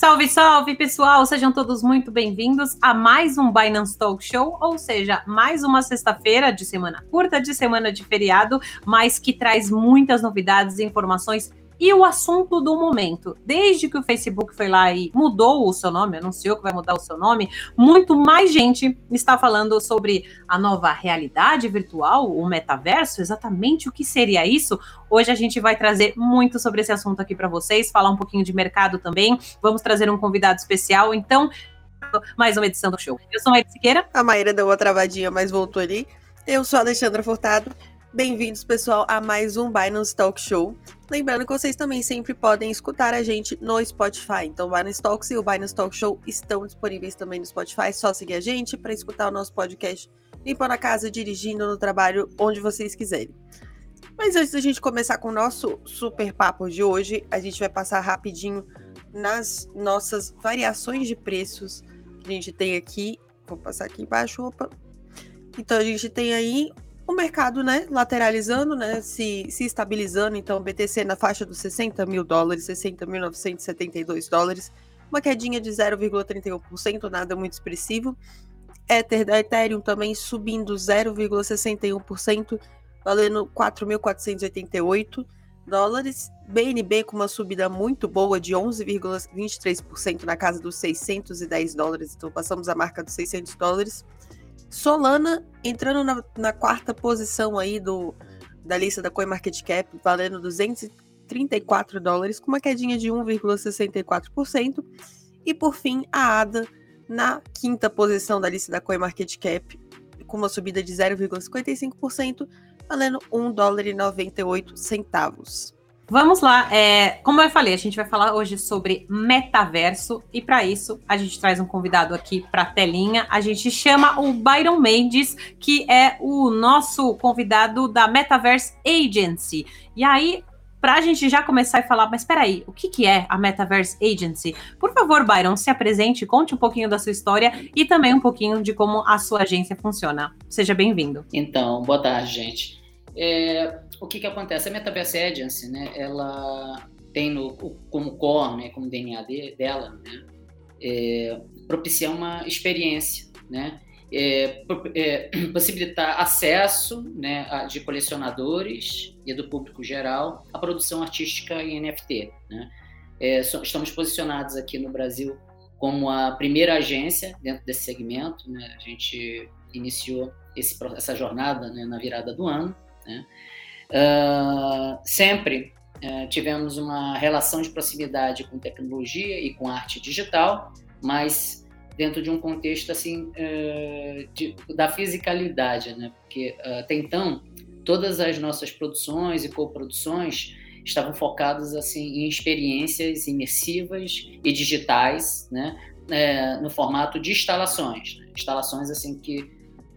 Salve, salve, pessoal! Sejam todos muito bem-vindos a mais um Binance Talk Show, ou seja, mais uma sexta-feira de semana curta, de semana de feriado, mas que traz muitas novidades e informações e o assunto do momento. Desde que o Facebook foi lá e mudou o seu nome, anunciou que vai mudar o seu nome, muito mais gente está falando sobre a nova realidade virtual, o metaverso, exatamente o que seria isso. Hoje a gente vai trazer muito sobre esse assunto aqui para vocês, falar um pouquinho de mercado também. Vamos trazer um convidado especial. Então, mais uma edição do show. Eu sou a Maíra Siqueira. A Maíra deu uma travadinha, mas voltou ali. Eu sou a Alexandra Furtado. Bem-vindos, pessoal, a mais um Binance Talk Show. Lembrando que vocês também sempre podem escutar a gente no Spotify. Então, o Binance Talks e o Binance Talk Show estão disponíveis também no Spotify. É só seguir a gente para escutar o nosso podcast limpando a casa, dirigindo no trabalho, onde vocês quiserem. Mas antes da gente começar com o nosso super papo de hoje, a gente vai passar rapidinho nas nossas variações de preços que a gente tem aqui. Vou passar aqui embaixo, opa. Então a gente tem aí o mercado, né, lateralizando, né, se, se estabilizando, então BTC na faixa dos 60 mil dólares, 60.972 dólares, uma quedinha de 0,31%, nada muito expressivo. Ether da Ethereum também subindo 0,61%, valendo 4.488 dólares. BNB com uma subida muito boa de 11,23% na casa dos 610 dólares, então passamos a marca dos 600 dólares. Solana entrando na, na, quarta posição aí do, da lista da CoinMarketCap, valendo 234 dólares, com uma quedinha de 1,64%. E por fim, a ADA na quinta posição da lista da CoinMarketCap, com uma subida de 0,55%, valendo 1 dólar e 98 centavos. Vamos lá, é, como eu falei, a gente vai falar hoje sobre metaverso e para isso a gente traz um convidado aqui para a telinha. A gente chama o Byron Mendes, que é o nosso convidado da Metaverse Agency. E aí, para a gente já começar a falar, mas espera aí, o que, que é a Metaverse Agency? Por favor, Byron, se apresente, conte um pouquinho da sua história e também um pouquinho de como a sua agência funciona. Seja bem-vindo. Então, boa tarde, gente. É, o que, que acontece? A Metaverse Agency, né, ela tem no, como core, né, como DNA de, dela, né, é, propiciar uma experiência, né, é, é, possibilitar acesso né, de colecionadores e do público geral à produção artística em NFT. Né. É, estamos posicionados aqui no Brasil como a primeira agência dentro desse segmento. Né, a gente iniciou esse, essa jornada né, na virada do ano. Né? Uh, sempre uh, tivemos uma relação de proximidade com tecnologia e com arte digital, mas dentro de um contexto assim uh, de, da fisicalidade, né? Porque até então todas as nossas produções e coproduções estavam focadas assim em experiências imersivas e digitais, né? É, no formato de instalações, né? instalações assim que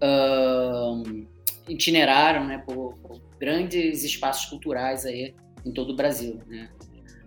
uh, itineraram né, por, por, grandes espaços culturais aí em todo o Brasil. Né?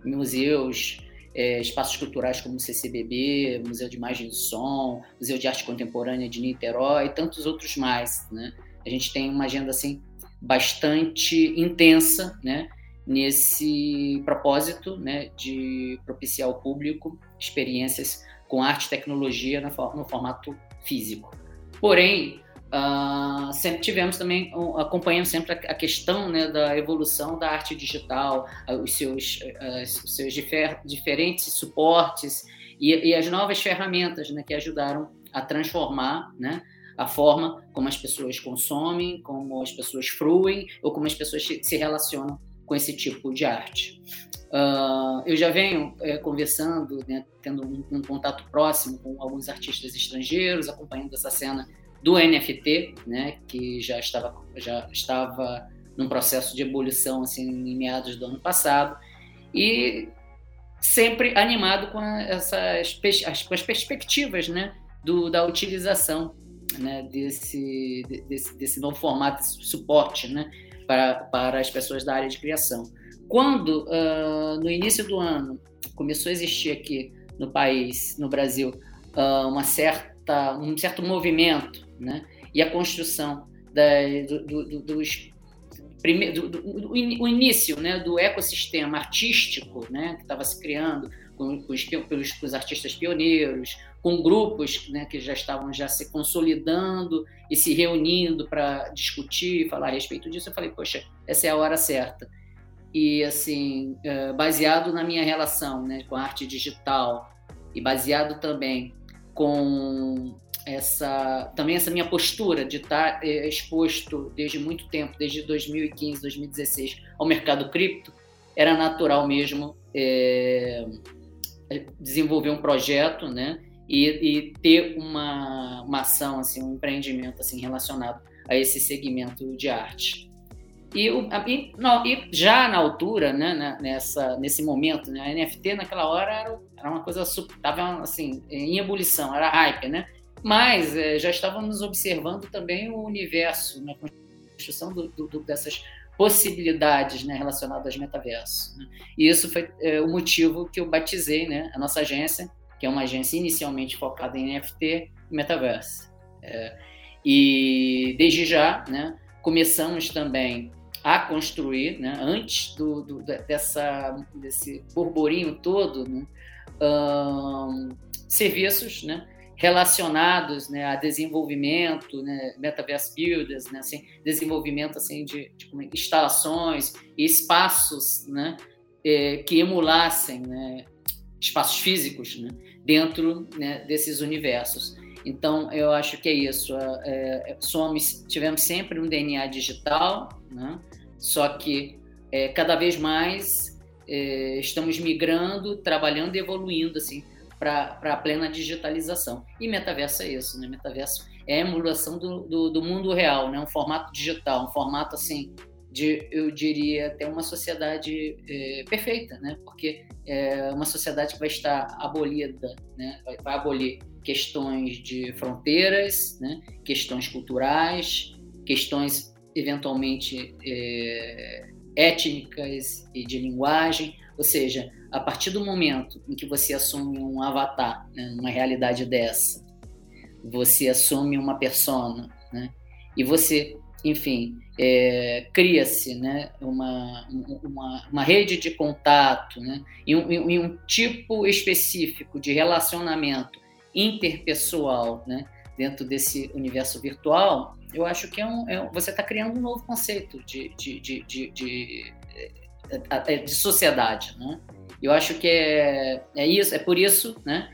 Museus, é, espaços culturais como o CCBB, Museu de Imagem e Som, Museu de Arte Contemporânea de Niterói e tantos outros mais. Né? A gente tem uma agenda assim bastante intensa né? nesse propósito né? de propiciar ao público experiências com arte e tecnologia no formato físico. Porém, Uh, sempre tivemos também, acompanhando sempre a, questão né, da evolução da arte digital, os seus, os seus difer diferentes suportes e, e, as novas ferramentas né, que ajudaram a transformar né, a forma como as pessoas consomem, como as pessoas fruem ou como as pessoas se relacionam com esse tipo de arte. Uh, eu já venho é, conversando, né, tendo um, um contato próximo com alguns artistas estrangeiros, acompanhando essa cena do NFT, né, que já estava, já estava num processo de ebulição assim, em meados do ano passado, e sempre animado com essas as, com as perspectivas né, do, da utilização né, desse, desse, desse novo formato, desse suporte né, para, para as pessoas da área de criação. Quando, uh, no início do ano, começou a existir aqui no país, no Brasil, uh, uma certa, um certo movimento né? e a construção da, do, do, dos do, do, o início né, do ecossistema artístico né, que estava se criando com, com, os, pelos, com os artistas pioneiros, com grupos né, que já estavam já se consolidando e se reunindo para discutir falar a respeito disso. Eu falei, poxa, essa é a hora certa. E, assim, é, baseado na minha relação né, com a arte digital e baseado também com essa também essa minha postura de estar é, exposto desde muito tempo, desde 2015, 2016, ao mercado cripto, era natural mesmo é, desenvolver um projeto, né? E, e, ter uma, uma ação, assim, um empreendimento assim relacionado a esse segmento de arte. E, e, não, e já na altura, né, nessa, nesse momento, né, a NFT naquela hora era, era uma coisa estava assim em ebulição, era hype, né? Mas é, já estávamos observando também o universo, né, a construção do, do, dessas possibilidades né, relacionadas aos metaversos. Né? E isso foi é, o motivo que eu batizei né, a nossa agência, que é uma agência inicialmente focada em NFT e metaverso. É, e desde já, né, começamos também a construir, né, antes do, do, dessa, desse burburinho todo, né, um, serviços né, relacionados né, a desenvolvimento, né, metaverse builders, né, assim, desenvolvimento assim de, de instalações e espaços, né, é, que emulassem né, espaços físicos né, dentro né, desses universos. Então, eu acho que é isso. É, é, somos, tivemos sempre um DNA digital, né, só que é, cada vez mais é, estamos migrando, trabalhando e evoluindo assim para a plena digitalização. E metaverso é isso, né? Metaverso é a emulação do, do, do, mundo real, né? Um formato digital, um formato assim de, eu diria, até uma sociedade é, perfeita, né? Porque é uma sociedade que vai estar abolida, né? Vai, vai abolir questões de fronteiras, né? Questões culturais, questões eventualmente é, étnicas e de linguagem, ou seja, a partir do momento em que você assume um avatar, né, uma realidade dessa, você assume uma persona, né, e você, enfim, é, cria-se né, uma, uma, uma, rede de contato né, e, um, e um tipo específico de relacionamento interpessoal né, dentro desse universo virtual, eu acho que é um, é, você está criando um novo conceito de, de, de, de, de, é, de sociedade. Né? Eu acho que é, é isso, é por isso, né,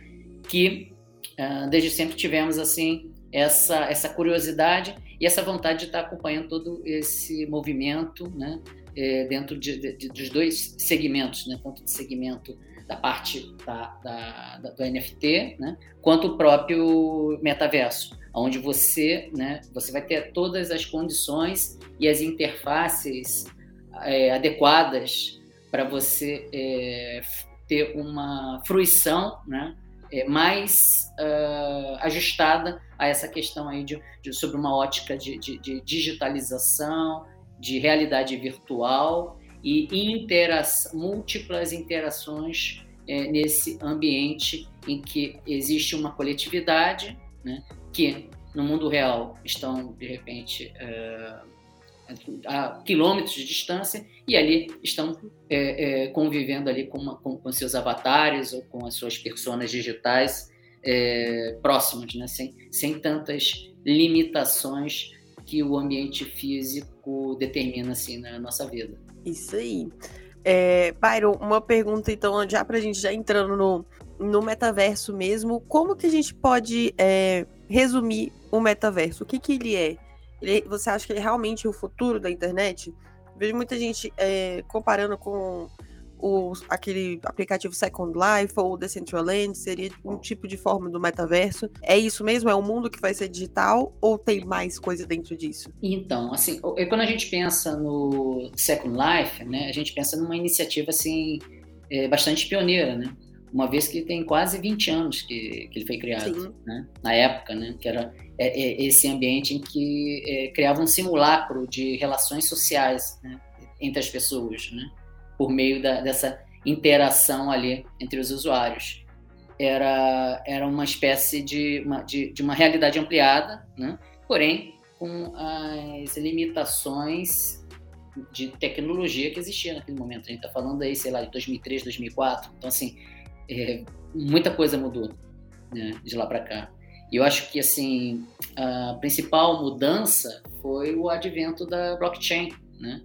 que uh, desde sempre tivemos assim essa essa curiosidade e essa vontade de estar acompanhando todo esse movimento, né, é, dentro de, de, dos dois segmentos, né, tanto de segmento da parte da, da, da, do NFT, né, quanto o próprio metaverso, onde você, né, você vai ter todas as condições e as interfaces é, adequadas para você é, ter uma fruição né, é, mais uh, ajustada a essa questão aí de, de sobre uma ótica de, de, de, digitalização, de realidade virtual e intera múltiplas interações é, nesse ambiente em que existe uma coletividade né, que no mundo real estão de repente uh, a quilômetros de distância e ali estão é, é, convivendo ali com, uma, com, com, seus avatares ou com as suas personas digitais é, próximas, né? sem, sem tantas limitações que o ambiente físico determina assim na nossa vida. Isso aí. É, uma pergunta então, já para a gente já entrando no, no metaverso mesmo, como que a gente pode é, resumir o metaverso? O que, que ele é? Ele, você acha que ele é realmente o futuro da internet? Vejo muita gente é, comparando com aquele aplicativo Second Life ou Decentraland, seria um tipo de forma do metaverso. É isso mesmo? É um mundo que vai ser digital ou tem mais coisa dentro disso? Então, assim, quando a gente pensa no Second Life, né, a gente pensa numa iniciativa assim é, bastante pioneira, né? Uma vez que tem quase 20 anos que, que ele foi criado, né? Na época, né? Que era é, é, esse ambiente em que é, criava um simulacro de relações sociais né, entre as pessoas, né, por meio da, dessa interação ali entre os usuários. Era, era uma espécie de uma, de, de uma realidade ampliada, né, porém com as limitações de tecnologia que existia naquele momento. A gente está falando aí, sei lá, de 2003, 2004. Então, assim, é, muita coisa mudou né, de lá para cá. E eu acho que assim a principal mudança foi o advento da blockchain, né?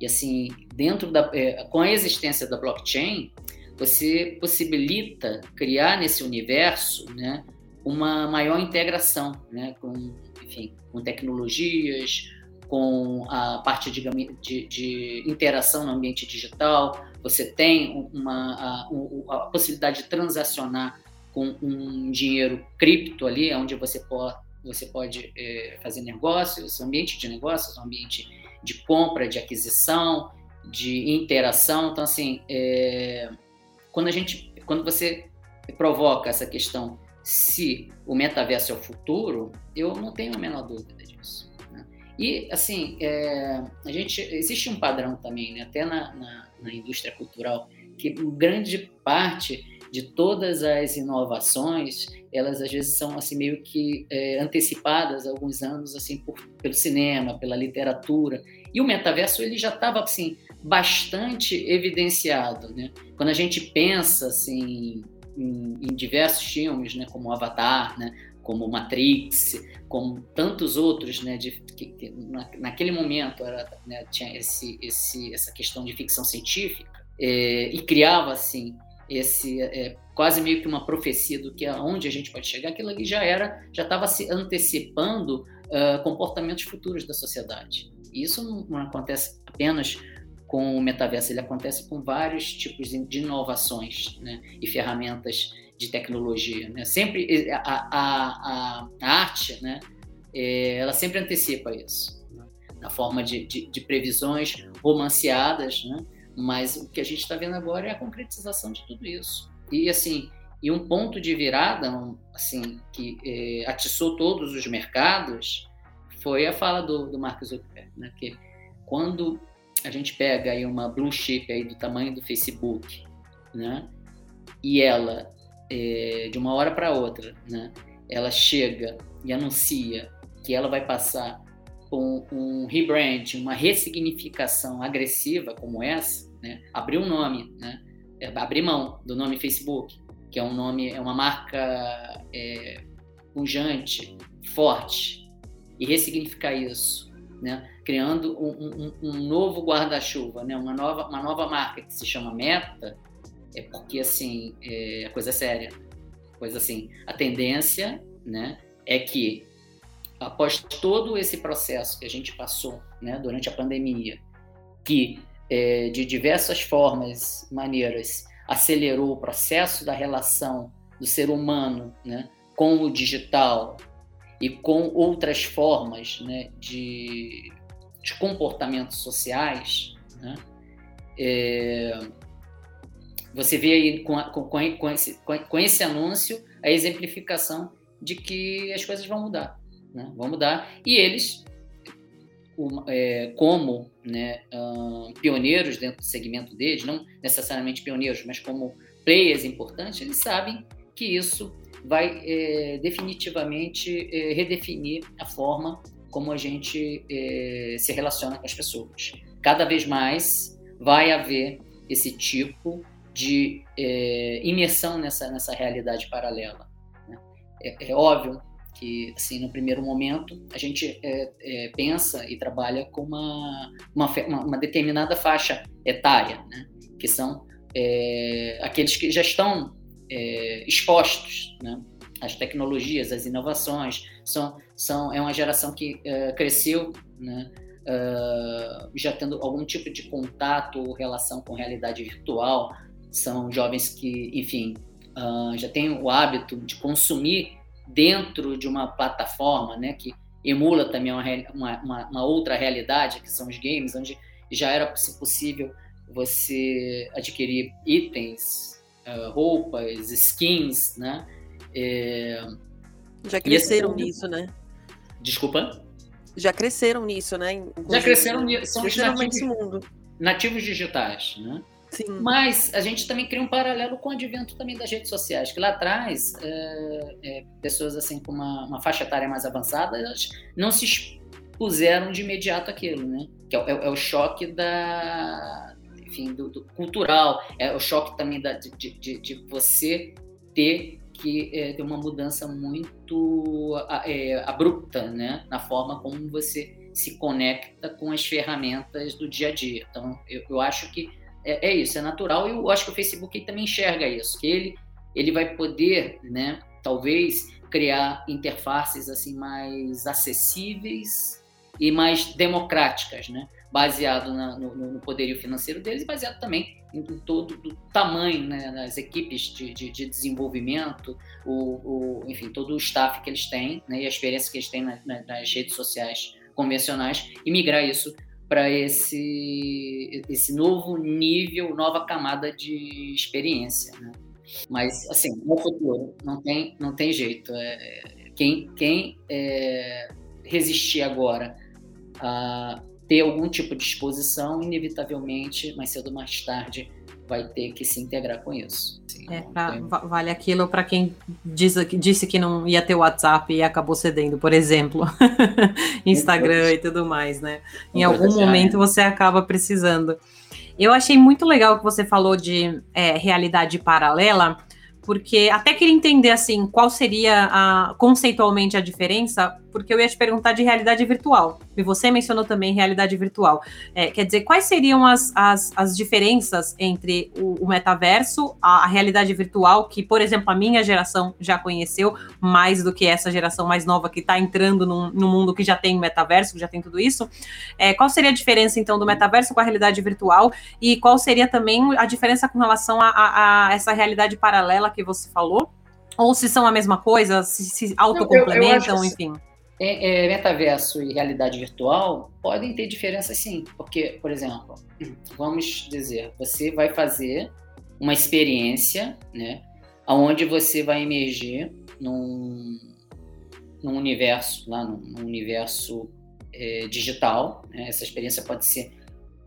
E assim dentro da é, com a existência da blockchain você possibilita criar nesse universo, né, uma maior integração, né, com enfim, com tecnologias, com a parte de, de, de interação no ambiente digital. Você tem uma a, a possibilidade de transacionar com um dinheiro cripto ali, onde você pode, você pode é, fazer negócios, ambiente de negócios, ambiente de compra, de aquisição, de interação. Então, assim, é, quando a gente, quando você provoca essa questão se o metaverso é o futuro, eu não tenho a menor dúvida disso. Né? E, assim, é, a gente, existe um padrão também, né, até na, na, na indústria cultural, que grande parte de todas as inovações, elas às vezes são assim meio que é, antecipadas alguns anos assim por, pelo cinema, pela literatura. E o metaverso ele já estava assim bastante evidenciado, né? Quando a gente pensa assim em, em diversos filmes, né, como Avatar, né, como Matrix, como tantos outros, né, de, que, que na, naquele momento era, né, tinha esse, esse, essa questão de ficção científica é, e criava assim esse é, quase meio que uma profecia do que aonde a gente pode chegar, aquilo ali já era, já estava se antecipando uh, comportamentos futuros da sociedade. E isso não, não, acontece apenas com o metaverso, ele acontece com vários tipos de inovações né, e ferramentas de tecnologia. Né? Sempre a, a, a, a arte, né, é, ela sempre antecipa isso, né? na forma de, de, de previsões romanceadas, né? Mas o que a gente está vendo agora é a concretização de tudo isso. E assim, e um ponto de virada, assim, que é, atiçou todos os mercados, foi a fala do, do Mark Zuckerberg, né? Que quando a gente pega aí uma blue chip aí do tamanho do Facebook, né? E ela, é, de uma hora para outra, né? Ela chega e anuncia que ela vai passar por um rebrand, uma ressignificação agressiva como essa, né? Abrir um nome, né? É, abrir mão do nome Facebook, que é um nome, é uma marca é, pujante, forte, e ressignificar isso, né? Criando um, um, um novo guarda-chuva, né? Uma nova, uma nova marca que se chama Meta, é porque assim, é a coisa é séria, coisa assim, a tendência, né? É que após todo esse processo que a gente passou, né? Durante a pandemia, que é, de diversas formas, maneiras, acelerou o processo da relação do ser humano né, com o digital e com outras formas né, de, de comportamentos sociais, né, é, você vê aí com, com, com, esse, com, esse anúncio a exemplificação de que as coisas vão mudar. Né, vão mudar e eles é, como né, pioneiros dentro do segmento deles, não necessariamente pioneiros, mas como players importantes, eles sabem que isso vai é, definitivamente é, redefinir a forma como a gente é, se relaciona com as pessoas. Cada vez mais vai haver esse tipo de é, imersão nessa, nessa realidade paralela. Né? É, é óbvio que assim no primeiro momento a gente é, é, pensa e trabalha com uma, uma, uma, determinada faixa etária, né? que são é, aqueles que já estão é, expostos né? às tecnologias, às inovações, são, são, é uma geração que cresceu né? Uh, já tendo algum tipo de contato ou relação com realidade virtual, são jovens que, enfim, uh, já têm o hábito de consumir dentro de uma plataforma, né, que emula também uma, uma, uma, outra realidade, que são os games, onde já era possível você adquirir itens, uh, roupas, skins, né? É... Já cresceram nisso, né? Desculpa? Já cresceram nisso, né? Inclusive, já cresceram nisso. São cresceram nativos, mundo. nativos digitais, né? Sim. Mas a gente também cria um paralelo com o advento também das redes sociais, que lá atrás é, é, pessoas assim com uma, uma, faixa etária mais avançada elas não se expuseram de imediato aquilo, né? Que é, é, é o choque da, enfim, do, do, cultural, é o choque também da, de, de, de você ter que é, ter uma mudança muito é, abrupta, né, na forma como você se conecta com as ferramentas do dia a dia. Então, eu, eu acho que é, é, isso, é natural e eu acho que o Facebook também enxerga isso, que ele ele vai poder, né, talvez criar interfaces assim mais acessíveis e mais democráticas, né? baseado na, no, no, poderio financeiro deles e baseado também em, todo o tamanho, né? nas equipes de, de, de desenvolvimento, o, o, enfim, todo o staff que eles têm né? e a experiência que eles têm na, na, nas redes sociais convencionais e migrar isso para esse, esse novo nível, nova camada de experiência. Né? Mas, assim, no futuro, não tem, não tem jeito. É, quem quem é, resistir agora a ter algum tipo de exposição, inevitavelmente, mais cedo ou mais tarde, vai ter que se integrar com isso. é, pra, tem... Vale aquilo para quem diz, disse que não ia ter WhatsApp e acabou cedendo, por exemplo, Instagram e tudo mais, né? Em algum momento você acaba precisando. Eu achei muito legal que você falou de é, realidade paralela, porque até queria entender assim qual seria a, conceitualmente a diferença, porque eu ia te perguntar de realidade virtual. E você mencionou também realidade virtual. É, quer dizer, quais seriam as, as, as diferenças entre o, o metaverso, a, a, realidade virtual, que, por exemplo, a minha geração já conheceu, mais do que essa geração mais nova que está entrando num, num, mundo que já tem metaverso, que já tem tudo isso. É, qual seria a diferença, então, do metaverso com a realidade virtual? E qual seria também a diferença com relação a, a, a essa realidade paralela que você falou? Ou se são a mesma coisa, se, se autocomplementam, enfim. É, é, metaverso e realidade virtual podem ter diferenças sim, porque, por exemplo, vamos dizer, você vai fazer uma experiência, né, onde você vai emergir num, num universo, lá num, num universo é, digital. Né, essa experiência pode ser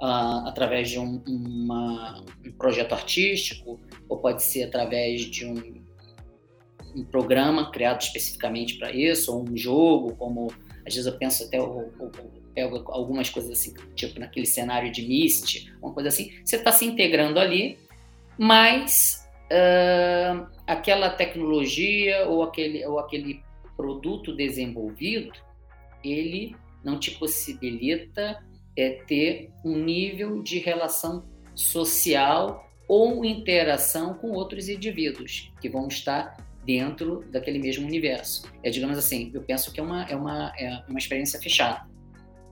uh, através de um, uma, um projeto artístico, ou pode ser através de um um programa criado especificamente para isso, ou um jogo, como às vezes eu penso até pego algumas coisas assim, tipo naquele cenário de Myst, uma coisa assim, você está se integrando ali, mas uh, aquela tecnologia ou aquele, ou aquele produto desenvolvido, ele não te possibilita é, ter um nível de relação social ou interação com outros indivíduos que vão estar dentro daquele mesmo universo. É, digamos assim, eu penso que é uma, é uma, é uma experiência fechada.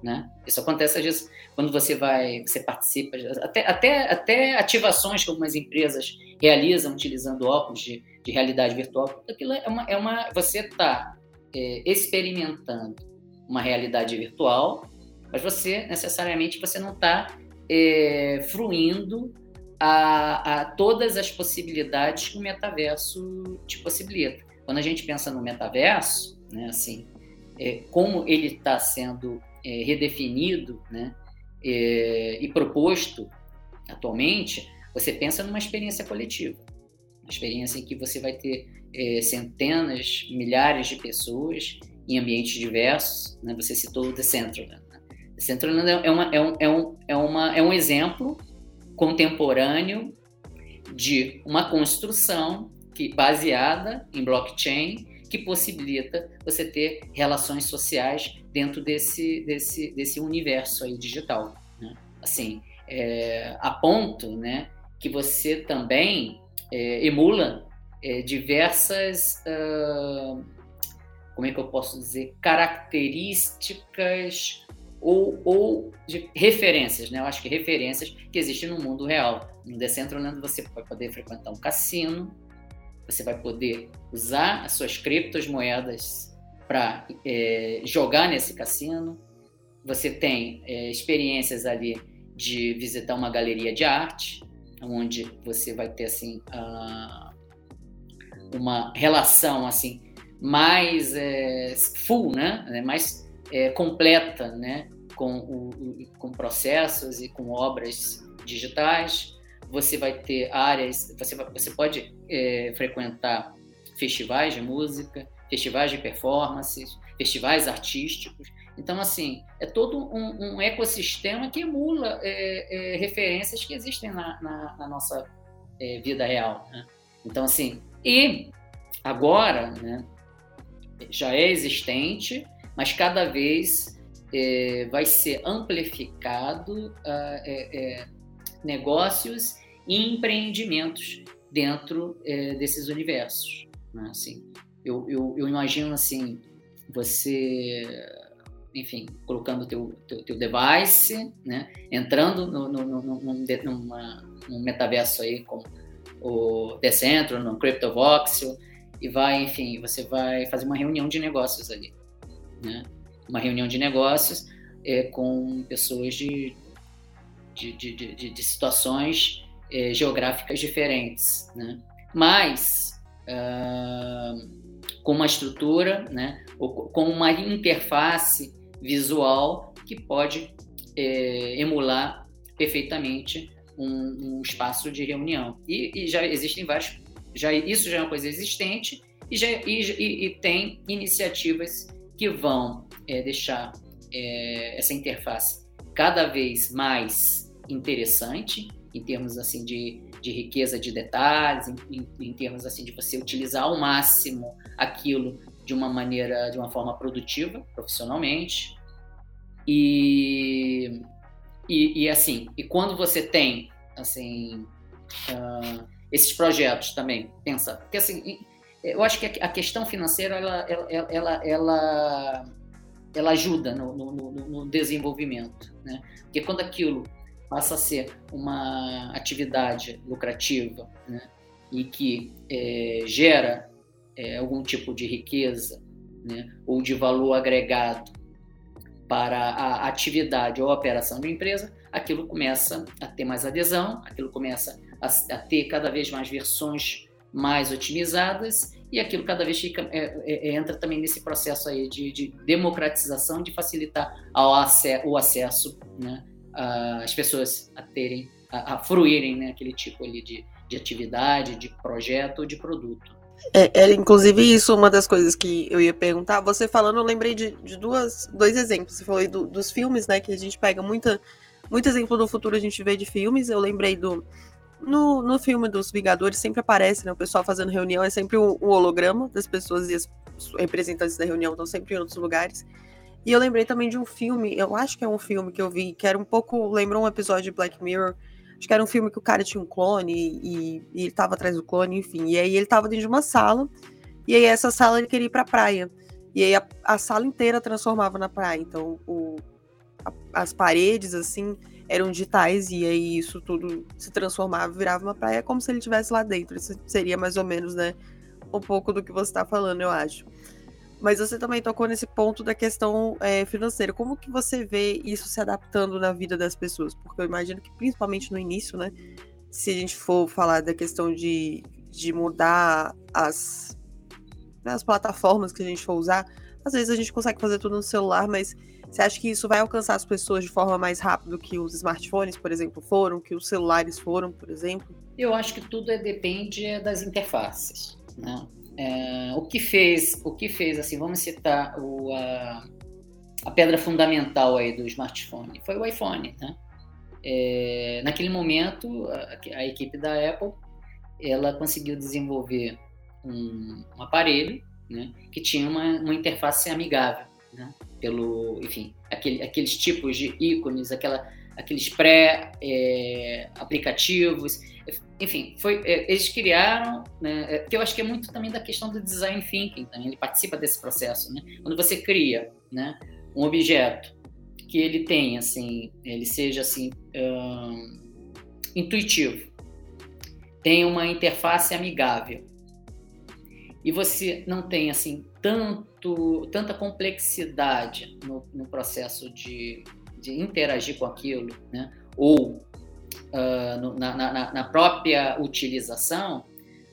Né? Isso acontece às vezes quando você vai, você participa, até, até, até ativações que algumas empresas realizam utilizando óculos de, de realidade virtual. Aquilo é uma, é uma você está é, experimentando uma realidade virtual, mas você necessariamente você não está é, fruindo a, a todas as possibilidades que o metaverso te possibilita. Quando a gente pensa no metaverso, né, assim, é, como ele está sendo é, redefinido né, é, e proposto atualmente, você pensa numa experiência coletiva, uma experiência em que você vai ter é, centenas, milhares de pessoas em ambientes diversos. Né? Você citou o Decentraland. Né? Decentraland é, uma, é, um, é, um, é, uma, é um exemplo contemporâneo de uma construção que baseada em blockchain que possibilita você ter relações sociais dentro desse, desse, desse universo aí digital. Né? Assim, é, a ponto né, que você também é, emula é, diversas, uh, como é que eu posso dizer, características ou, ou de referências, né? Eu acho que referências que existem no mundo real. No Decentraland você vai poder frequentar um cassino, você vai poder usar as suas criptomoedas para é, jogar nesse cassino. Você tem é, experiências ali de visitar uma galeria de arte, onde você vai ter assim uma relação assim mais é, full, né? Mais é, completa, né? Com, o, com processos e com obras digitais. Você vai ter áreas, você, você pode é, frequentar festivais de música, festivais de performances, festivais artísticos. Então, assim, é todo um, um ecossistema que emula é, é, referências que existem na, na, na nossa é, vida real. Né? Então, assim, e agora, né, já é existente, mas cada vez é, vai ser amplificado uh, é, negócios e empreendimentos dentro é, desses universos. Né? Assim, eu, eu, eu, imagino assim, você, enfim, colocando teu, teu, teu, device, né? entrando no, no, no, num, numa, num metaverso aí como o Decentro, no CryptoVoxel, e vai, enfim, você vai fazer uma reunião de negócios ali, né? Uma reunião de negócios é, com pessoas de, de, de, de, de situações é, geográficas diferentes, né? Mas uh, com uma estrutura, né? com uma interface visual que pode é, emular perfeitamente um, um, espaço de reunião. E, e, já existem vários, já isso já é uma coisa existente e, já, e, e tem iniciativas que vão é, deixar é, essa interface cada vez mais interessante em termos assim de, de riqueza de detalhes, em, em, termos assim de você utilizar ao máximo aquilo de uma maneira, de uma forma produtiva, profissionalmente. E, e, e assim, e quando você tem assim uh, esses projetos também, pensa, porque assim, eu acho que a questão financeira ela, ela, ela, ela, ela ajuda no, no, no desenvolvimento, né? Porque quando aquilo passa a ser uma atividade lucrativa né, e que é, gera é, algum tipo de riqueza né, ou de valor agregado para a atividade ou a operação da empresa, aquilo começa a ter mais adesão, aquilo começa a, a ter cada vez mais versões mais otimizadas e aquilo cada vez fica, é, é, entra também nesse processo aí de, de democratização, de facilitar ao o acesso né, as pessoas a terem, a, a fruírem né, aquele tipo ali de, de atividade, de projeto ou de produto. É, é, inclusive isso, uma das coisas que eu ia perguntar. Você falando, eu lembrei de, de duas, dois exemplos. Você falou do, dos filmes, né? Que a gente pega muita, muito exemplo do futuro a gente vê de filmes. Eu lembrei do. No, no filme dos Vingadores sempre aparece, né? O pessoal fazendo reunião é sempre um, um holograma das pessoas e os representantes da reunião estão sempre em outros lugares. E eu lembrei também de um filme, eu acho que é um filme que eu vi, que era um pouco. Lembrou um episódio de Black Mirror. Acho que era um filme que o cara tinha um clone e, e ele tava atrás do clone, enfim. E aí ele tava dentro de uma sala. E aí essa sala ele queria ir pra praia. E aí a, a sala inteira transformava na praia. Então o, a, as paredes, assim, eram digitais. E aí isso tudo se transformava, virava uma praia como se ele estivesse lá dentro. Isso seria mais ou menos, né? Um pouco do que você tá falando, eu acho. Mas você também tocou nesse ponto da questão é, financeira. Como que você vê isso se adaptando na vida das pessoas? Porque eu imagino que principalmente no início, né? Se a gente for falar da questão de, de mudar as, né, as plataformas que a gente for usar, às vezes a gente consegue fazer tudo no celular, mas você acha que isso vai alcançar as pessoas de forma mais rápida que os smartphones, por exemplo, foram, que os celulares foram, por exemplo? Eu acho que tudo é, depende das interfaces. Né? É, o que fez, o que fez, assim, vamos citar o, a, a pedra fundamental aí do smartphone foi o iPhone, né? É, naquele momento, a, a, equipe da Apple, ela conseguiu desenvolver um, um aparelho, né, que tinha uma, uma interface amigável, né, pelo, enfim, aquele, aqueles tipos de ícones, aquela, aqueles pré-aplicativos, é, enfim, foi, é, eles criaram, né, é, que eu acho que é muito também da questão do design thinking, também, ele participa desse processo, né? Quando você cria, né, um objeto que ele tenha, assim, ele seja assim hum, intuitivo, tenha uma interface amigável e você não tem assim tanto tanta complexidade no, no processo de, de interagir com aquilo, né? Ou uh, no, na, na, na, própria utilização,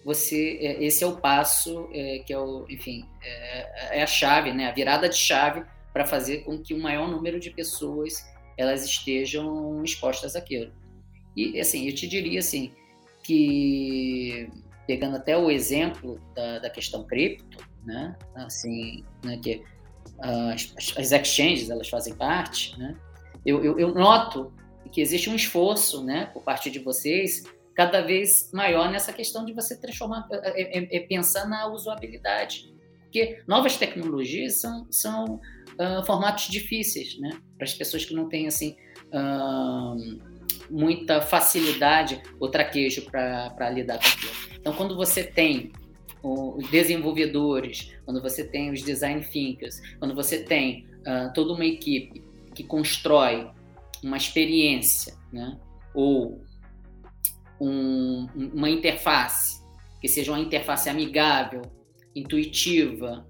você é, esse é o passo é, que é o, enfim, é, é, a chave, né, a virada de chave para fazer com que o maior número de pessoas elas estejam expostas àquilo. E assim, eu te diria assim que pegando até o exemplo da, da questão cripto, né, assim, né, que as, as exchanges elas fazem parte, né? Eu, eu, eu, noto que existe um esforço, né, por parte de vocês, cada vez maior nessa questão de você transformar, é, é, é pensar na usabilidade, porque novas tecnologias são, são uh, formatos difíceis, né, para as pessoas que não têm assim uh, muita facilidade ou traquejo para lidar com aquilo. Então, quando você tem os desenvolvedores, quando você tem os design thinkers, quando você tem uh, toda uma equipe que constrói uma experiência, né? ou um, uma interface que seja uma interface amigável, intuitiva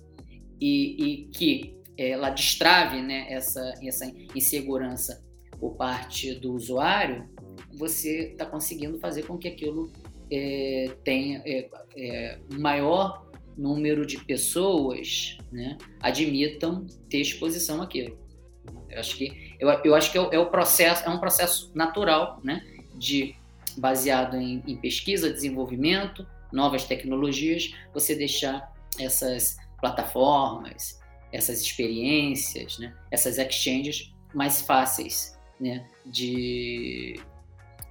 e, e que ela destrave né, essa, essa insegurança por parte do usuário, você está conseguindo fazer com que aquilo é, tenha é, é, maior número de pessoas né, admitam ter exposição àquilo. Eu acho que, eu, eu acho que é, é, o processo, é um processo natural, né, de, baseado em, em pesquisa, desenvolvimento, novas tecnologias, você deixar essas plataformas, essas experiências, né, essas exchanges mais fáceis né, de,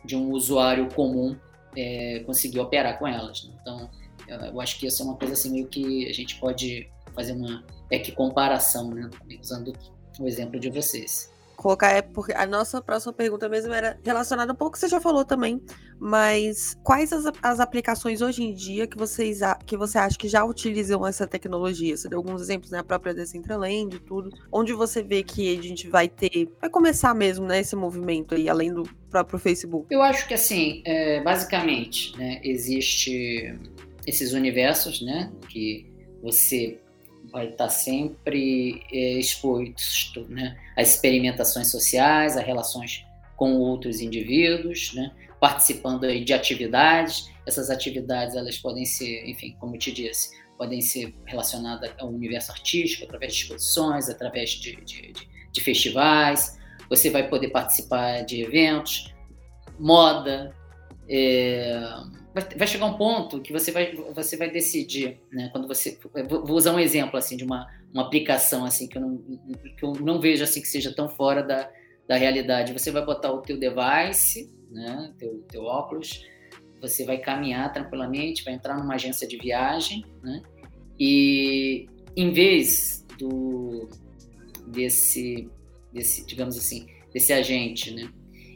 de um usuário comum é, conseguir operar com elas. Né? Então, eu acho que isso é uma coisa assim meio que a gente pode fazer uma é que comparação, né? Usando o exemplo de vocês. Colocar é porque a nossa próxima pergunta mesmo era relacionada um pouco que você já falou também, mas quais as, as aplicações hoje em dia que vocês que você acha que já utilizam essa tecnologia? Você deu alguns exemplos, né? A própria Decentraland e tudo. Onde você vê que a gente vai ter, vai começar mesmo, né? Esse movimento aí, além do próprio Facebook? Eu acho que assim, é, basicamente, né? Existe esses universos, né? Que você vai estar sempre é, exposto né, a experimentações sociais, a relações com outros indivíduos, né, participando de atividades. Essas atividades elas podem ser, enfim, como eu te disse, podem ser relacionadas ao universo artístico, através de exposições, através de, de, de, de festivais. Você vai poder participar de eventos, moda, é, vai chegar um ponto que você vai, você vai decidir, né? Quando você, vou usar um exemplo assim de uma, uma aplicação assim que eu não, que eu não vejo assim que seja tão fora da, da realidade. Você vai botar o teu device, né? Teu, teu óculos, você vai caminhar tranquilamente, vai entrar numa agência de viagem, né? E em vez do desse, desse digamos assim, desse agente, né?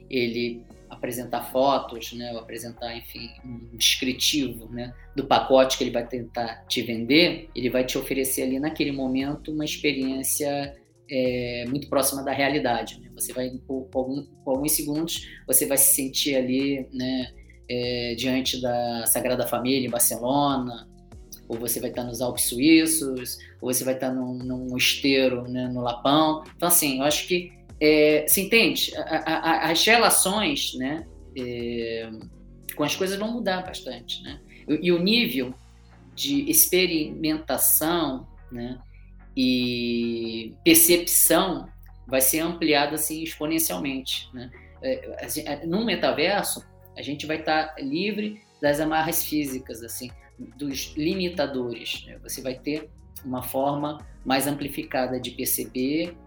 Ele apresentar fotos, né, ou apresentar, enfim, um descritivo, né, do pacote que ele vai tentar te vender, ele vai te oferecer ali naquele momento uma experiência é, muito próxima da realidade. Né? Você vai, por, por, algum, por, alguns segundos, você vai se sentir ali, né, é, diante da Sagrada Família em Barcelona, ou você vai estar nos Alpes Suíços, ou você vai estar num, num esteiro né, no Lapão. Então, assim, eu acho que é, se entende? A, a, as relações né, é, com as coisas vão mudar bastante. Né? E, e o nível de experimentação né, e percepção vai ser ampliado assim, exponencialmente. Né? É, é, no metaverso, a gente vai estar livre das amarras físicas, assim, dos limitadores. Né? Você vai ter uma forma mais amplificada de perceber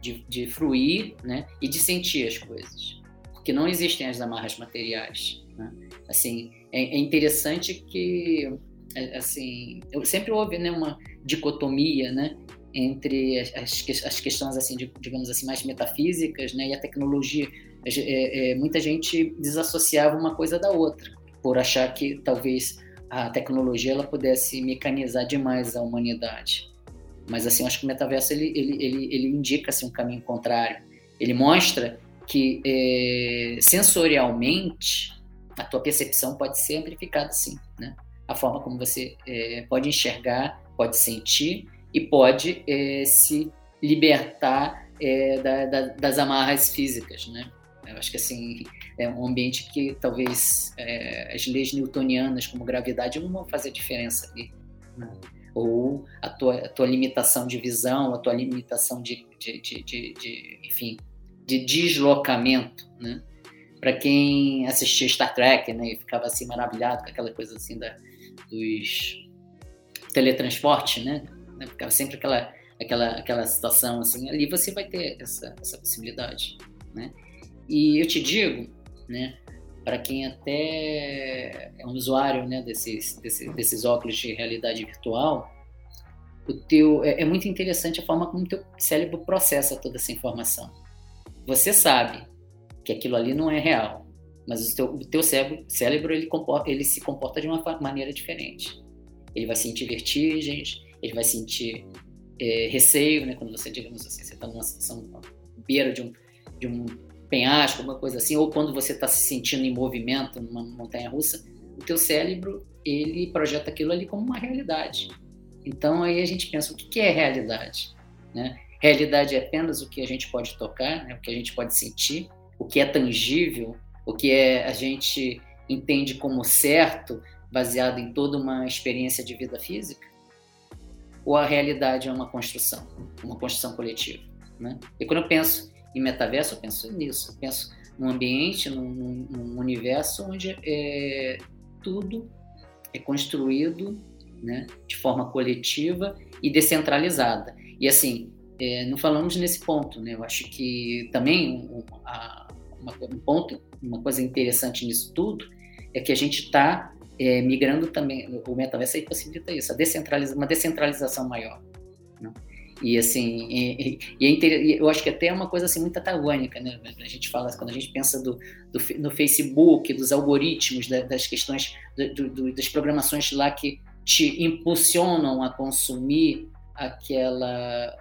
de, de fruir né, e de sentir as coisas. Porque não existem as amarras materiais. Né? Assim, é, é, interessante que é, assim, sempre houve né, uma dicotomia né, entre as, as questões assim, de, digamos assim, mais metafísicas né, e a tecnologia. É, é, muita gente desassociava uma coisa da outra, por achar que talvez a tecnologia ela pudesse mecanizar demais a humanidade. Mas assim, acho que o metaverso ele, ele, ele, ele indica assim, um caminho contrário. Ele mostra que é, sensorialmente a tua percepção pode ser amplificada sim, né? A forma como você é, pode enxergar, pode sentir e pode é, se libertar é, da, da, das amarras físicas, né? Eu acho que assim é um ambiente que talvez é, as leis newtonianas como gravidade não vão fazer diferença ali. Né? Ou a tua, a tua limitação de visão, a tua limitação de, de, de, de, de enfim, de deslocamento, né? Para quem assistia Star Trek, né, e ficava assim maravilhado com aquela coisa assim da, dos teletransportes, né? Ficava sempre aquela aquela, aquela situação assim, ali você vai ter essa, essa possibilidade, né? E eu te digo, né, para quem até é um usuário, né, desses, desses, desses óculos de realidade virtual, o teu é, é muito interessante a forma como o teu cérebro processa toda essa informação. Você sabe que aquilo ali não é real, mas o teu, o teu cérebro, cérebro ele, comporta, ele se comporta de uma maneira diferente. Ele vai sentir vertigens, ele vai sentir é, receio, né? Quando você, digamos assim, você está numa situação beira de um, de um penhasco, alguma coisa assim, ou quando você está se sentindo em movimento numa montanha russa, o teu cérebro ele projeta aquilo ali como uma realidade. Então aí a gente pensa o que é realidade, né? Realidade é apenas o que a gente pode tocar, né? o que a gente pode sentir, o que é tangível, o que é a gente entende como certo, baseado em toda uma experiência de vida física, ou a realidade é uma construção, uma construção coletiva, né? E quando eu penso em metaverso, eu penso nisso, eu penso num ambiente, num, num universo onde é, tudo é construído né, de forma coletiva e descentralizada. E assim, é, não falamos nesse ponto, né? Eu acho que também um, uma, um ponto, uma coisa interessante nisso tudo é que a gente está é, migrando também, o metaverso aí possibilita isso, descentraliza, uma descentralização maior. Né? E assim, e, e, é eu acho que até é uma coisa assim muito antagônica, né? A gente fala, quando a gente pensa do, do no Facebook, dos algoritmos, da, das questões, do, do, das programações lá que te impulsionam a consumir aquela,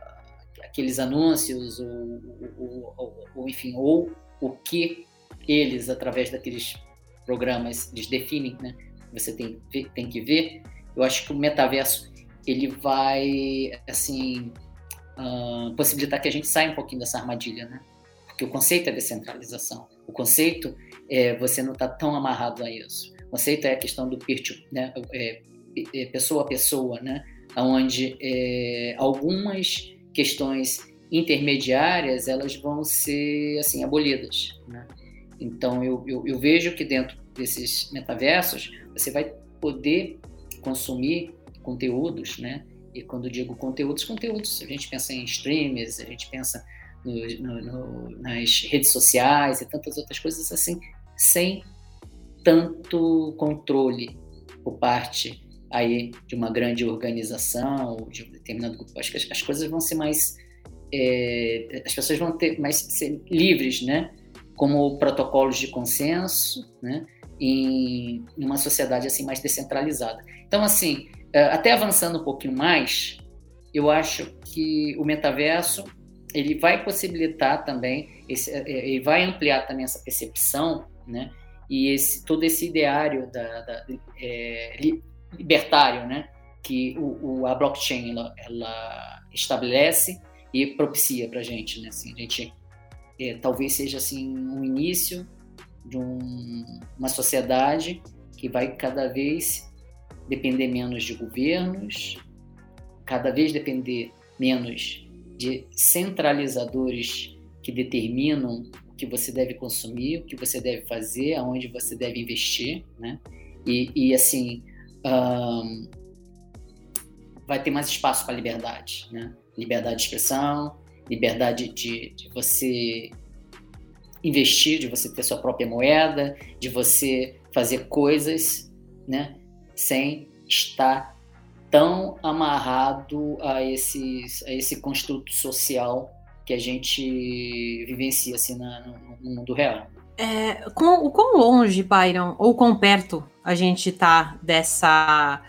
aqueles anúncios, ou, ou, ou, ou enfim, ou o que eles, através daqueles programas, eles definem, né? Você tem, tem que ver. Eu acho que o metaverso ele vai, assim, possibilitar que a gente saia um pouquinho dessa armadilha, né? Porque o conceito é descentralização. O conceito é você não está tão amarrado a isso. O conceito é a questão do peer né? É, é, pessoa a pessoa, né? Onde é, algumas questões intermediárias elas vão ser assim abolidas, né? Então eu, eu, eu vejo que dentro desses metaversos você vai poder consumir conteúdos, né? E quando digo conteúdos, conteúdos, a gente pensa em streamers, a gente pensa no, no, no, nas redes sociais e tantas outras coisas assim, sem tanto controle por parte aí de uma grande organização, de um determinado grupo. Acho que as, as coisas vão ser mais, é, as pessoas vão ter mais ser livres, né? Como protocolos de consenso, né? Em, em uma sociedade assim mais descentralizada. Então, assim, até avançando um pouquinho mais, eu acho que o metaverso ele vai possibilitar também, esse, é, é, ele vai ampliar também essa percepção, né? E esse, todo esse ideário da, da é, libertário, né? Que o, o, a blockchain ela, ela estabelece e propicia para gente, né? Assim, a gente é, talvez seja assim um início de um, uma sociedade que vai cada vez depender menos de governos, cada vez depender menos de centralizadores que determinam o que você deve consumir, o que você deve fazer, aonde você deve investir, né? E, e assim, um, vai ter mais espaço para liberdade, né? Liberdade de expressão, liberdade de, de você investir, de você ter sua própria moeda, de você fazer coisas, né? Sem estar tão amarrado a, esses, a esse construto social que a gente vivencia assim na, no, no mundo real. É, com, o quão longe, Byron, ou quão perto a gente está dessa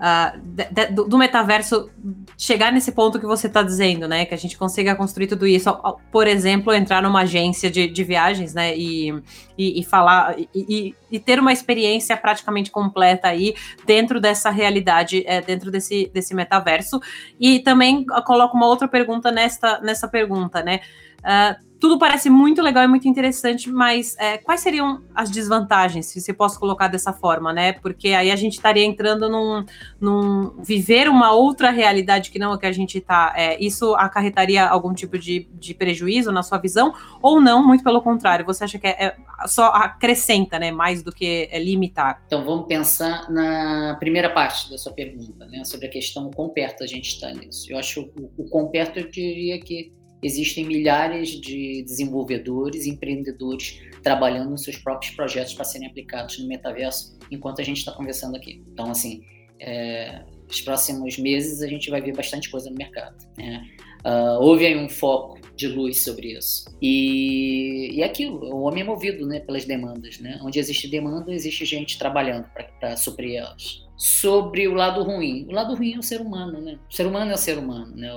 uh, de, de, do, metaverso chegar nesse ponto que você está dizendo, né? Que a gente consiga construir tudo isso. Por exemplo, entrar numa agência de, de viagens, né? E, e, e falar e, e, ter uma experiência praticamente completa aí dentro dessa realidade, é, dentro desse, desse metaverso. E também coloco uma outra pergunta nesta, nessa pergunta, né? Uh, tudo parece muito legal e muito interessante, mas é, quais seriam as desvantagens, se você posso colocar dessa forma, né? Porque aí a gente estaria entrando num, num viver uma outra realidade que não a que a gente está. É, isso acarretaria algum tipo de, de prejuízo na sua visão, ou não, muito pelo contrário, você acha que é, é só acrescenta, né? Mais do que é limitar? Então vamos pensar na primeira parte da sua pergunta, né? Sobre a questão quão perto a gente está nisso. Eu acho o, o quão perto eu diria que existem milhares de desenvolvedores, empreendedores trabalhando nos seus próprios projetos para serem aplicados no metaverso enquanto a gente está conversando aqui. Então, assim, é, nos próximos meses a gente vai ver bastante coisa no mercado. Né? Uh, houve aí um foco de luz sobre isso. E, e é aquilo, o homem é movido né, pelas demandas. Né? Onde existe demanda, existe gente trabalhando para suprir elas. Sobre o lado ruim. O lado ruim é o ser humano, né? O ser humano é o ser humano, né?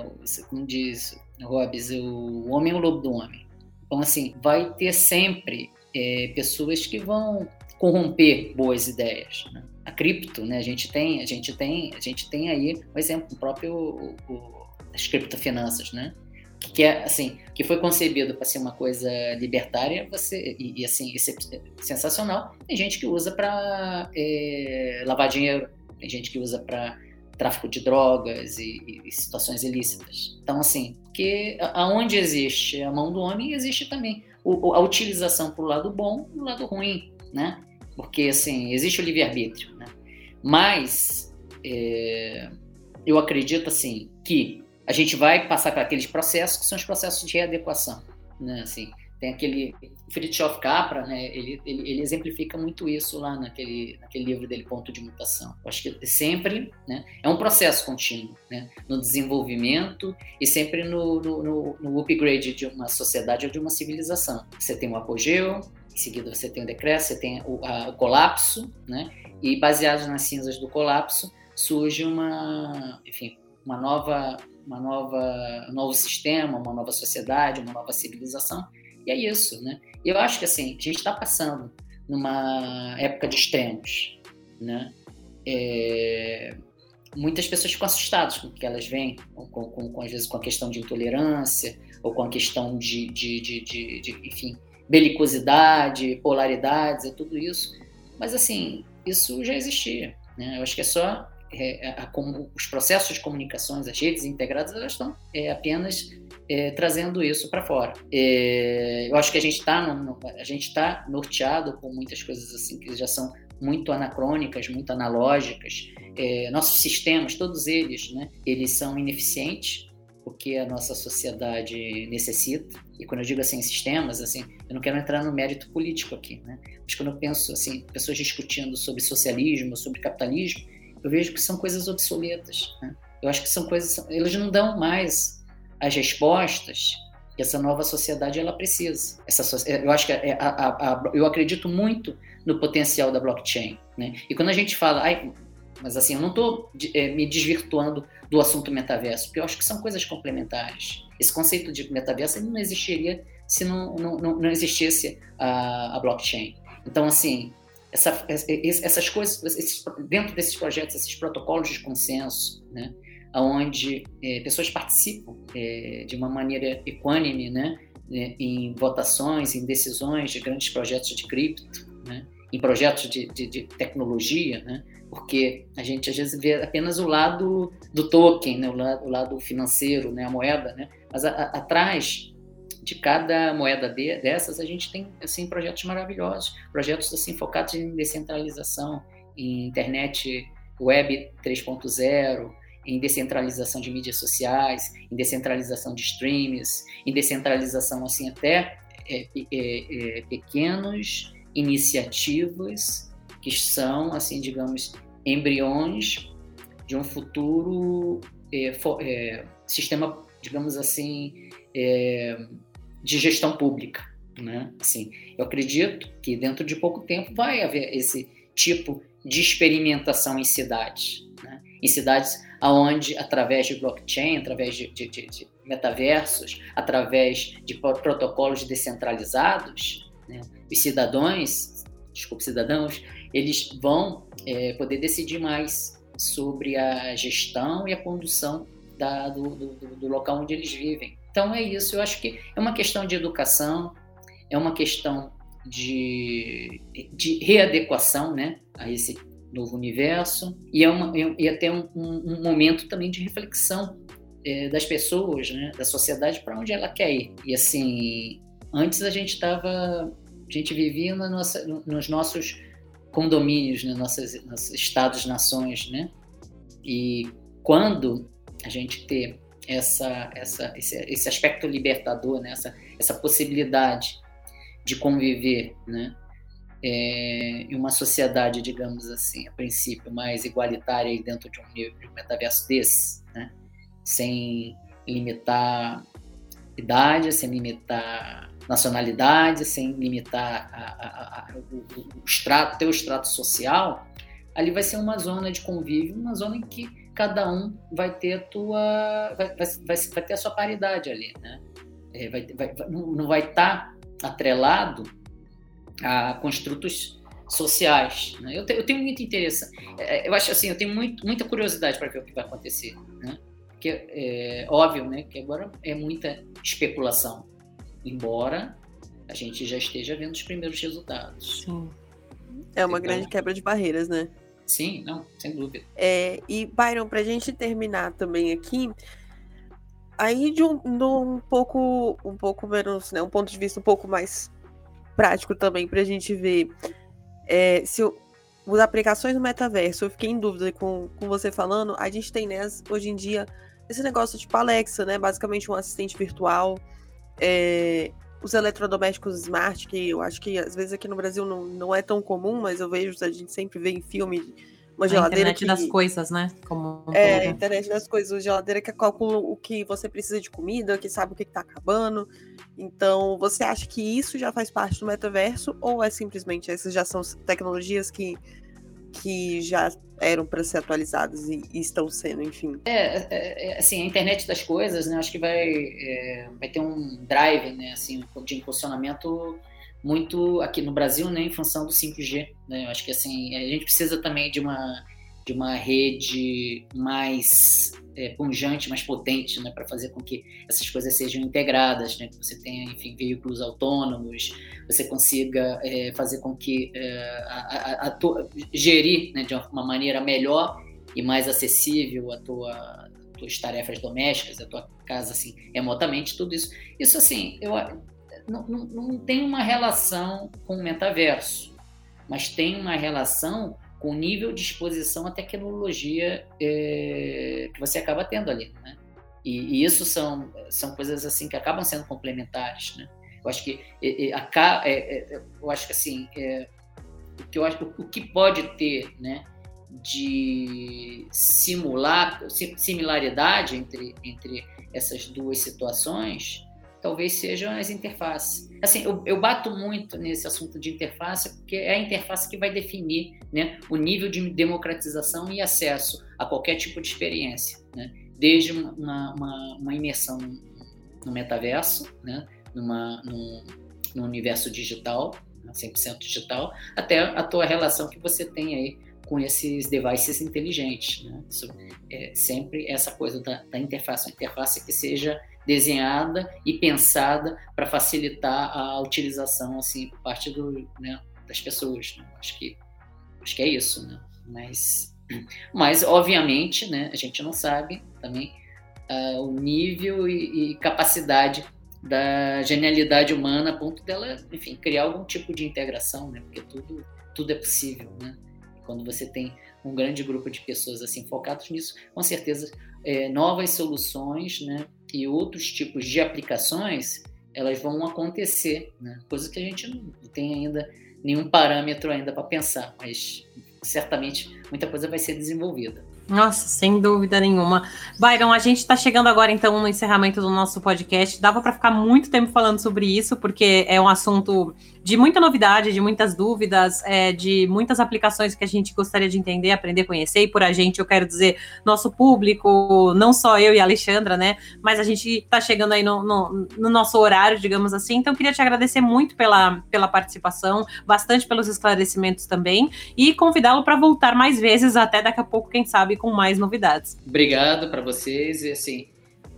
Como diz Hobbes, o homem é o lobo do homem. Então, assim, vai ter sempre é, pessoas que vão corromper boas ideias. Né? A cripto, né? A gente tem, a gente tem, a gente tem aí, por exemplo, o próprio o, o, as criptofinanças, né? Que é assim, que foi concebido para ser uma coisa libertária, você e, e assim, é sensacional. Tem gente que usa para é, lavar dinheiro, tem gente que usa para tráfico de drogas e, e, situações ilícitas. Então, assim, que aonde existe a mão do homem, existe também o, a utilização para o lado bom e o lado ruim, né? Porque, assim, existe o livre-arbítrio, né? Mas, é, eu acredito, assim, que a gente vai passar por aqueles processos que são os processos de readequação, né? Assim, tem aquele Fritjof Capra, né? Ele, ele, ele, exemplifica muito isso lá naquele, naquele livro dele, Ponto de Mutação. Eu acho que sempre né, é um processo contínuo né, no desenvolvimento e sempre no, no, no, upgrade de uma sociedade ou de uma civilização. Você tem o apogeu, em seguida você tem o decréscimo, você tem o, a, o colapso, né? E baseado nas cinzas do colapso surge uma, enfim, uma nova, uma nova, um novo sistema, uma nova sociedade, uma nova civilização e é isso, né? Eu acho que assim, a gente está passando numa época de extremos, né? É, muitas pessoas ficam assustadas com o que elas veem, com, com, com, às vezes com a questão de intolerância, ou com a questão de, de, de, de, de enfim, belicosidade, polaridades, é tudo isso. Mas, assim, isso já existia. Né? Eu acho que é só é, a, a, os processos de comunicações, as redes integradas, elas estão é, apenas é, trazendo isso para fora. É, eu acho que a gente está a gente está norteado com muitas coisas assim que já são muito anacrônicas, muito analógicas. É, nossos sistemas, todos eles, né, eles são ineficientes porque a nossa sociedade necessita. E quando eu digo assim sistemas, assim, eu não quero entrar no mérito político aqui, né? Mas quando eu penso assim, pessoas discutindo sobre socialismo, sobre capitalismo, eu vejo que são coisas obsoletas. Né? Eu acho que são coisas, eles não dão mais as respostas que essa nova sociedade ela precisa. Essa, eu acho que é, a, a, a, eu acredito muito no potencial da blockchain, né? E quando a gente fala, ai, mas assim, eu não estou é, me desvirtuando do assunto metaverso, porque eu acho que são coisas complementares. Esse conceito de metaverso não existiria se não, não, não existisse a, a blockchain. Então, assim, essa, essas coisas, esses, dentro desses projetos, esses protocolos de consenso, né? onde é, pessoas participam é, de uma maneira equânime, né, né, em votações, em decisões de grandes projetos de cripto, né, em projetos de, de, de, tecnologia, né, porque a gente às vezes vê apenas o lado do token, né, o, lado, o lado financeiro, né, a moeda, né, mas atrás de cada moeda de, dessas a gente tem assim projetos maravilhosos, projetos assim focados em descentralização, em internet web 3.0, em descentralização de mídias sociais, em descentralização de streams, em descentralização assim até é, é, é, pequenas iniciativas que são assim digamos embriões de um futuro é, for, é, sistema digamos assim é, de gestão pública, né? Assim, eu acredito que dentro de pouco tempo vai haver esse tipo de experimentação em cidades, né? em cidades aonde através de blockchain, através de, de, de metaversos, através de protocolos descentralizados, né, os cidadãos, desculpe, cidadãos, eles vão é, poder decidir mais sobre a gestão e a condução da, do, do, do, local onde eles vivem. Então, é isso. Eu acho que é uma questão de educação, é uma questão de, de readequação, né, a esse novo universo e é uma e até um, um, um momento também de reflexão é, das pessoas, né, da sociedade para onde ela quer ir. E assim, antes a gente estava, a gente vivia na nossa, nos nossos condomínios, nos nossos, nossos estados, nações, né? E quando a gente ter essa, essa, esse, esse aspecto libertador, né? essa, essa possibilidade de conviver, né? É, em uma sociedade, digamos assim, a princípio mais igualitária e dentro de um, de um metaverso desse, né? sem limitar idade, sem limitar nacionalidade, sem limitar a, a, a, o, o extrato, teu extrato social, ali vai ser uma zona de convívio, uma zona em que cada um vai ter a tua, vai, vai, vai, vai ter a sua paridade ali, né? É, vai, vai, não vai estar tá atrelado a construtos sociais. Né? Eu, te, eu, tenho muito interesse, é, eu acho assim, eu tenho muito, muita curiosidade para ver o que vai acontecer, né? Porque é óbvio, né, que agora é muita especulação, embora a gente já esteja vendo os primeiros resultados. Sim. É uma então, grande quebra de barreiras, né? Sim, não, sem dúvida. É, e, Byron, para a gente terminar também aqui, aí de um, de um pouco um pouco menos, né, um ponto de vista um pouco mais prático também para a gente ver é, se as aplicações do metaverso, eu fiquei em dúvida com, com você falando, a gente tem né, hoje em dia esse negócio tipo Alexa, né, basicamente um assistente virtual, é, os eletrodomésticos smart, que eu acho que às vezes aqui no Brasil não, não é tão comum, mas eu vejo, a gente sempre vê em filme uma geladeira. A internet que, das coisas, né? Como é, a internet das coisas, uma geladeira que calcula o que você precisa de comida, que sabe o que está acabando. Então, você acha que isso já faz parte do metaverso ou é simplesmente essas já são tecnologias que que já eram para ser atualizadas e, e, estão sendo, enfim. É, é, é, assim, a internet das coisas, né, acho que vai, é, vai ter um drive, né, assim, de impulsionamento muito aqui no Brasil, né, em função do 5G, né, eu acho que, assim, a gente precisa também de uma de uma rede mais é, punjante, mais potente, né, para fazer com que essas coisas sejam integradas, né, que você tenha, enfim, veículos autônomos, você consiga é, fazer com que é, a, a, a tua, gerir né, de uma maneira melhor e mais acessível a tua tuas tarefas domésticas, a tua casa assim remotamente, tudo isso. Isso assim, eu não, não, não tem uma relação com o metaverso, mas tem uma relação com o nível de exposição à tecnologia é, que você acaba tendo ali, né? E, e, isso são, são coisas assim que acabam sendo complementares, né? Eu acho que é, é, eu acho que assim é, o que eu acho o que pode ter, né, de simular similaridade entre entre essas duas situações talvez sejam as interfaces. Assim, eu, eu, bato muito nesse assunto de interface, porque é a interface que vai definir né, o nível de democratização e acesso a qualquer tipo de experiência, né? desde uma, uma, uma imersão no metaverso, né? Numa, num, num universo digital, 100% né, digital, até a tua relação que você tem aí com esses devices inteligentes. Né? Isso é sempre essa coisa da, da interface, uma interface que seja desenhada e pensada para facilitar a utilização assim por parte do, né, das pessoas. Né? Acho que acho que é isso, né? Mas mas obviamente, né? A gente não sabe também uh, o nível e, e, capacidade da genialidade humana a ponto dela, enfim, criar algum tipo de integração, né? Porque tudo tudo é possível, né? Quando você tem um grande grupo de pessoas assim focados nisso, com certeza é, novas soluções, né? E outros tipos de aplicações, elas vão acontecer, né? coisa que a gente não tem ainda nenhum parâmetro ainda para pensar, mas certamente muita coisa vai ser desenvolvida. Nossa, sem dúvida nenhuma. Byron, a gente está chegando agora então no encerramento do nosso podcast. Dava para ficar muito tempo falando sobre isso, porque é um assunto de muita novidade, de muitas dúvidas, é, de muitas aplicações que a gente gostaria de entender, aprender, conhecer. E por a gente, eu quero dizer, nosso público, não só eu e a Alexandra, né? Mas a gente está chegando aí no, no, no, nosso horário, digamos assim. Então, queria te agradecer muito pela, pela participação, bastante pelos esclarecimentos também, e convidá-lo para voltar mais vezes, até daqui a pouco, quem sabe, com mais novidades. Obrigado para vocês. E assim,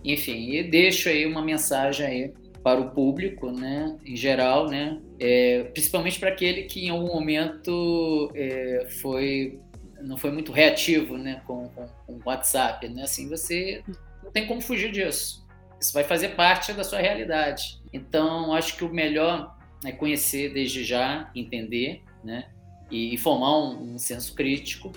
enfim, e deixo aí uma mensagem aí para o público, né, em geral, né, é, principalmente para aquele que em algum momento é, foi não foi muito reativo, né, com, com, o WhatsApp, né, assim você não tem como fugir disso. Isso vai fazer parte da sua realidade. Então, acho que o melhor é conhecer desde já, entender, né, e formar um, um senso crítico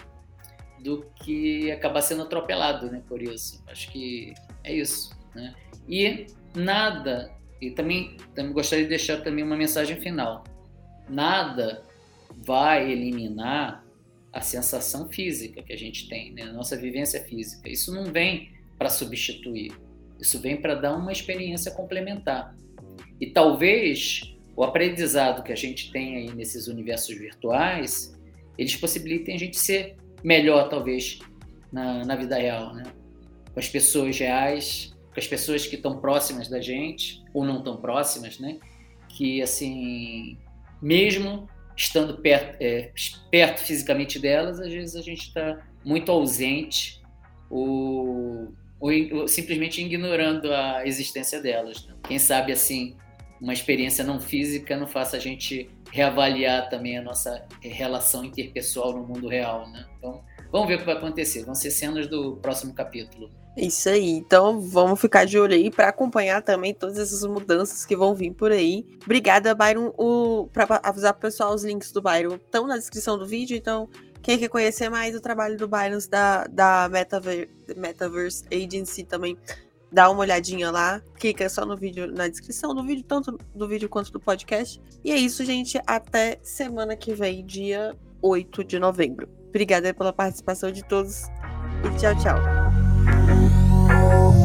do que acabar sendo atropelado, né, por isso. Acho que é isso, né. E nada e também, também gostaria de deixar também uma mensagem final. Nada vai eliminar a sensação física que a gente tem, né? a nossa vivência física. Isso não vem para substituir, isso vem para dar uma experiência complementar. E talvez o aprendizado que a gente tem aí nesses universos virtuais, eles possibilitem a gente ser melhor, talvez, na, na vida real, né? com as pessoas reais, com as pessoas que estão próximas da gente ou não tão próximas, né? Que assim, mesmo estando perto, é, perto fisicamente delas, às vezes a gente está muito ausente ou, ou, ou, simplesmente ignorando a existência delas. Né? Quem sabe assim, uma experiência não física não faça a gente reavaliar também a nossa relação interpessoal no mundo real, né? Então, vamos ver o que vai acontecer. Vão ser cenas do próximo capítulo. Isso aí. Então vamos ficar de olho aí para acompanhar também todas essas mudanças que vão vir por aí. Obrigada, Byron. O, para avisar pro pessoal, os links do Byron estão na descrição do vídeo. Então, quem quer conhecer mais o trabalho do Byron da, da Metaver, Metaverse Agency também, dá uma olhadinha lá. Clica só no vídeo, na descrição do vídeo, tanto do vídeo quanto do podcast. E é isso, gente. Até semana que vem, dia 8 de novembro. Obrigada pela participação de todos e tchau, tchau. Oh,